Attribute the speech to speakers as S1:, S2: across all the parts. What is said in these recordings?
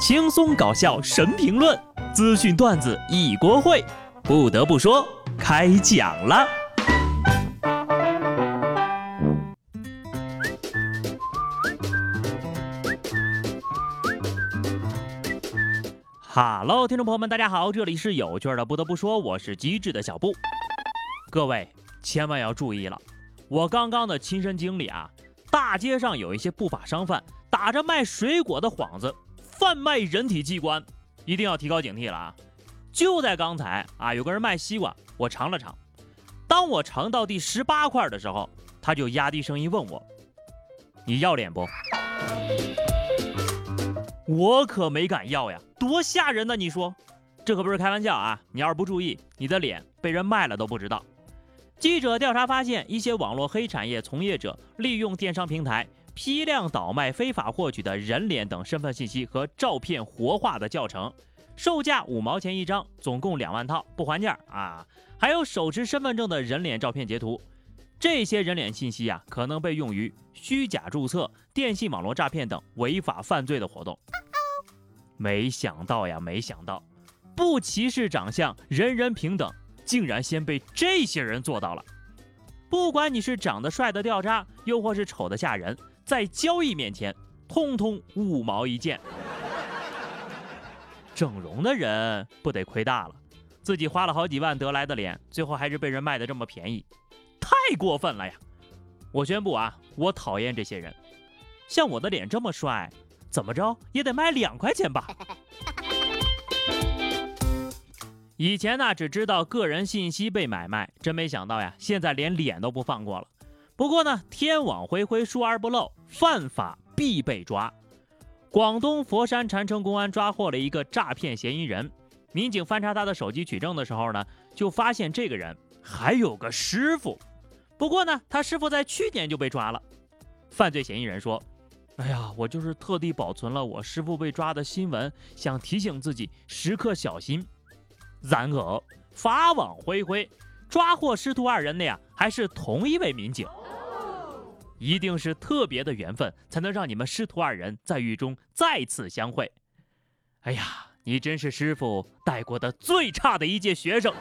S1: 轻松搞笑神评论，资讯段子一锅烩。不得不说，开讲了。哈喽，听众朋友们，大家好，这里是有趣的。不得不说，我是机智的小布。各位千万要注意了，我刚刚的亲身经历啊，大街上有一些不法商贩打着卖水果的幌子。贩卖人体器官，一定要提高警惕了啊！就在刚才啊，有个人卖西瓜，我尝了尝。当我尝到第十八块的时候，他就压低声音问我：“你要脸不？”我可没敢要呀，多吓人呢！你说，这可不是开玩笑啊！你要是不注意，你的脸被人卖了都不知道。记者调查发现，一些网络黑产业从业者利用电商平台。批量倒卖非法获取的人脸等身份信息和照片活化的教程，售价五毛钱一张，总共两万套，不还价啊！还有手持身份证的人脸照片截图，这些人脸信息啊，可能被用于虚假注册、电信网络诈骗等违法犯罪的活动。没想到呀，没想到，不歧视长相，人人平等，竟然先被这些人做到了。不管你是长得帅的掉渣，又或是丑的吓人。在交易面前，通通五毛一件。整容的人不得亏大了，自己花了好几万得来的脸，最后还是被人卖的这么便宜，太过分了呀！我宣布啊，我讨厌这些人。像我的脸这么帅，怎么着也得卖两块钱吧？以前呢，只知道个人信息被买卖，真没想到呀，现在连脸都不放过了。不过呢，天网恢恢，疏而不漏，犯法必被抓。广东佛山禅城公安抓获了一个诈骗嫌疑人。民警翻查他的手机取证的时候呢，就发现这个人还有个师傅。不过呢，他师傅在去年就被抓了。犯罪嫌疑人说：“哎呀，我就是特地保存了我师傅被抓的新闻，想提醒自己时刻小心。”然而，法网恢恢，抓获师徒二人的呀，还是同一位民警。一定是特别的缘分，才能让你们师徒二人在狱中再次相会。哎呀，你真是师傅带过的最差的一届学生。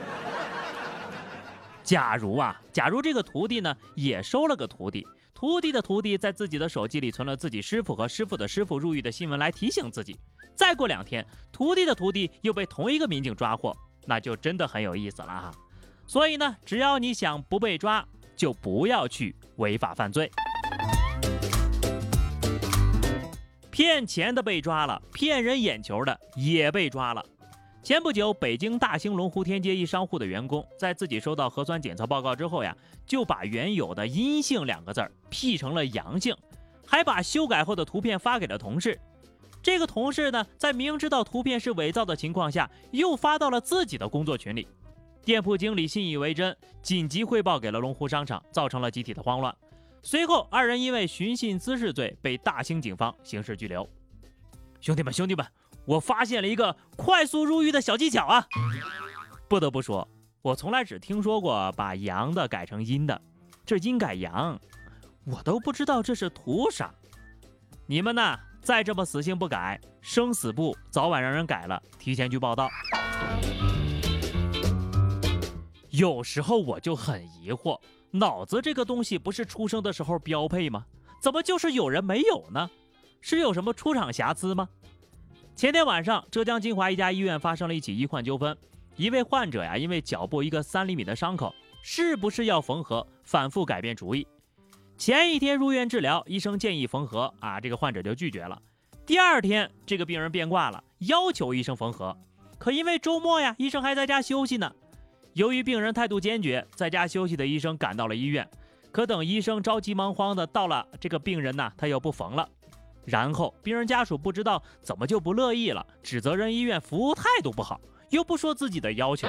S1: 假如啊，假如这个徒弟呢也收了个徒弟，徒弟的徒弟在自己的手机里存了自己师傅和师傅的师傅入狱的新闻来提醒自己。再过两天，徒弟的徒弟又被同一个民警抓获，那就真的很有意思了哈。所以呢，只要你想不被抓，就不要去违法犯罪。骗钱的被抓了，骗人眼球的也被抓了。前不久，北京大兴龙湖天街一商户的员工在自己收到核酸检测报告之后呀，就把原有的阴性两个字儿 P 成了阳性，还把修改后的图片发给了同事。这个同事呢，在明知道图片是伪造的情况下，又发到了自己的工作群里。店铺经理信以为真，紧急汇报给了龙湖商场，造成了集体的慌乱。随后，二人因为寻衅滋事罪被大兴警方刑事拘留。兄弟们，兄弟们，我发现了一个快速入狱的小技巧啊！不得不说，我从来只听说过把阳的改成阴的，这阴改阳，我都不知道这是图啥。你们呢，再这么死性不改，生死簿早晚让人改了，提前去报道。有时候我就很疑惑。脑子这个东西不是出生的时候标配吗？怎么就是有人没有呢？是有什么出厂瑕疵吗？前天晚上，浙江金华一家医院发生了一起医患纠纷。一位患者呀，因为脚部一个三厘米的伤口，是不是要缝合，反复改变主意。前一天入院治疗，医生建议缝合，啊，这个患者就拒绝了。第二天，这个病人变卦了，要求医生缝合，可因为周末呀，医生还在家休息呢。由于病人态度坚决，在家休息的医生赶到了医院。可等医生着急忙慌的到了，这个病人呢，他又不缝了。然后病人家属不知道怎么就不乐意了，指责人医院服务态度不好，又不说自己的要求。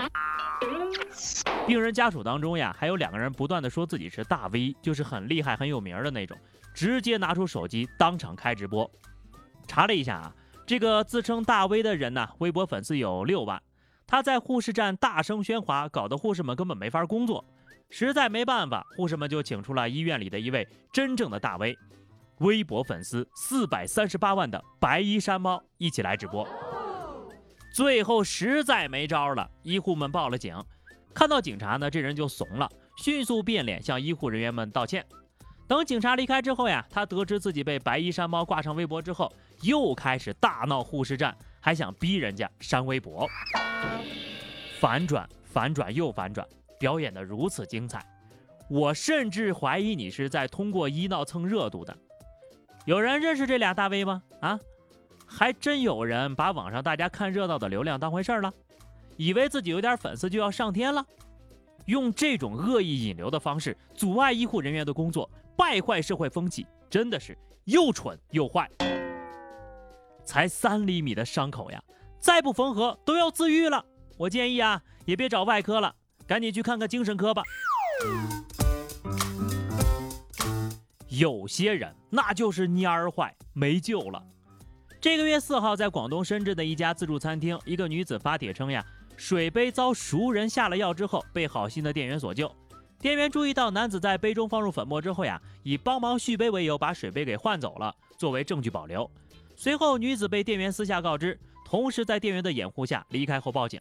S1: 病人家属当中呀，还有两个人不断的说自己是大 V，就是很厉害很有名的那种，直接拿出手机当场开直播。查了一下啊，这个自称大 V 的人呢，微博粉丝有六万。他在护士站大声喧哗，搞得护士们根本没法工作。实在没办法，护士们就请出了医院里的一位真正的大 V。微博粉丝四百三十八万的白衣山猫一起来直播。最后实在没招了，医护们报了警。看到警察呢，这人就怂了，迅速变脸向医护人员们道歉。等警察离开之后呀，他得知自己被白衣山猫挂上微博之后，又开始大闹护士站，还想逼人家删微博。反转，反转又反转，表演的如此精彩，我甚至怀疑你是在通过医闹蹭热度的。有人认识这俩大 V 吗？啊，还真有人把网上大家看热闹的流量当回事儿了，以为自己有点粉丝就要上天了，用这种恶意引流的方式阻碍医护人员的工作，败坏社会风气，真的是又蠢又坏。才三厘米的伤口呀，再不缝合都要自愈了。我建议啊，也别找外科了，赶紧去看看精神科吧。有些人那就是蔫儿坏，没救了。这个月四号，在广东深圳的一家自助餐厅，一个女子发帖称呀，水杯遭熟人下了药之后，被好心的店员所救。店员注意到男子在杯中放入粉末之后呀，以帮忙续杯为由，把水杯给换走了，作为证据保留。随后，女子被店员私下告知，同时在店员的掩护下离开后报警。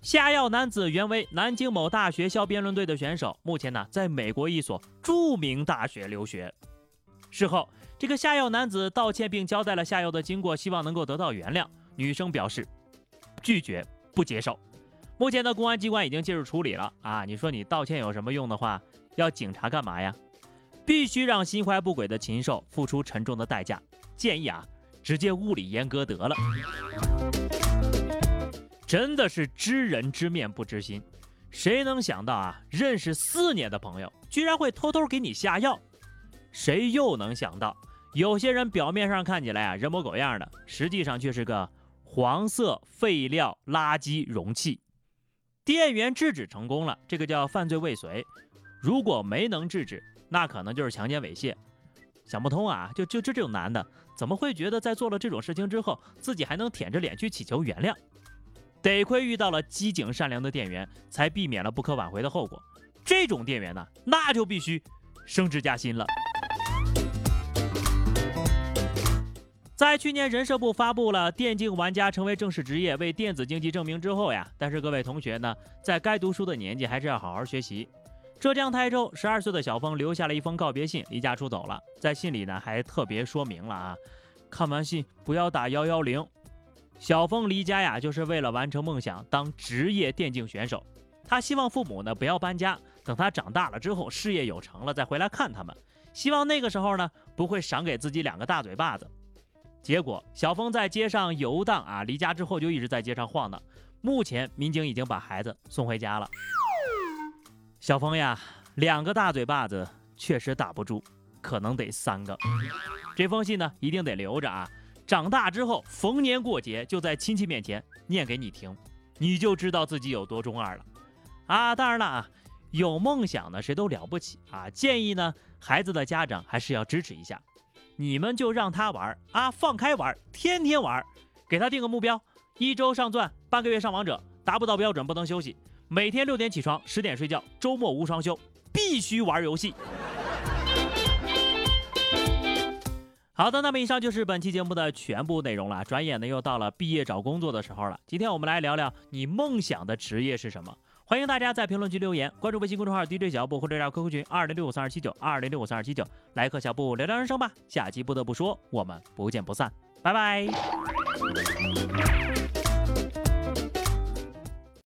S1: 下药男子原为南京某大学校辩论队的选手，目前呢在美国一所著名大学留学。事后，这个下药男子道歉并交代了下药的经过，希望能够得到原谅。女生表示拒绝不接受。目前的公安机关已经介入处理了啊！你说你道歉有什么用的话，要警察干嘛呀？必须让心怀不轨的禽兽付出沉重的代价。建议啊，直接物理阉割得了。真的是知人知面不知心，谁能想到啊？认识四年的朋友居然会偷偷给你下药，谁又能想到有些人表面上看起来啊人模狗样的，实际上却是个黄色废料垃圾容器。店员制止成功了，这个叫犯罪未遂；如果没能制止，那可能就是强奸猥亵。想不通啊，就就就这种男的，怎么会觉得在做了这种事情之后，自己还能舔着脸去祈求原谅？得亏遇到了机警善良的店员，才避免了不可挽回的后果。这种店员呢，那就必须升职加薪了。在去年人社部发布了电竞玩家成为正式职业、为电子竞技证明之后呀，但是各位同学呢，在该读书的年纪还是要好好学习。浙江台州十二岁的小峰留下了一封告别信，离家出走了。在信里呢，还特别说明了啊，看完信不要打幺幺零。小峰离家呀，就是为了完成梦想，当职业电竞选手。他希望父母呢不要搬家，等他长大了之后，事业有成了再回来看他们。希望那个时候呢，不会赏给自己两个大嘴巴子。结果，小峰在街上游荡啊，离家之后就一直在街上晃荡。目前，民警已经把孩子送回家了。小峰呀，两个大嘴巴子确实打不住，可能得三个。这封信呢，一定得留着啊。长大之后，逢年过节就在亲戚面前念给你听，你就知道自己有多中二了啊！当然了啊，有梦想的谁都了不起啊！建议呢，孩子的家长还是要支持一下，你们就让他玩啊，放开玩，天天玩，给他定个目标，一周上钻，半个月上王者，达不到标准不能休息，每天六点起床，十点睡觉，周末无双休，必须玩游戏。好的，那么以上就是本期节目的全部内容了。转眼呢，又到了毕业找工作的时候了。今天我们来聊聊你梦想的职业是什么？欢迎大家在评论区留言，关注微信公众号 DJ 小布或者加 QQ 群二零六五三二七九二零六五三二七九，来和小布聊聊人生吧。下期不得不说，我们不见不散，拜拜。